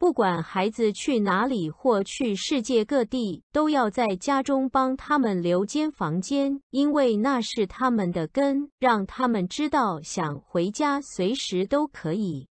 不管孩子去哪里或去世界各地都要在家中帮他们留间房间因为那是他们的根让他们知道想回家随时都可以。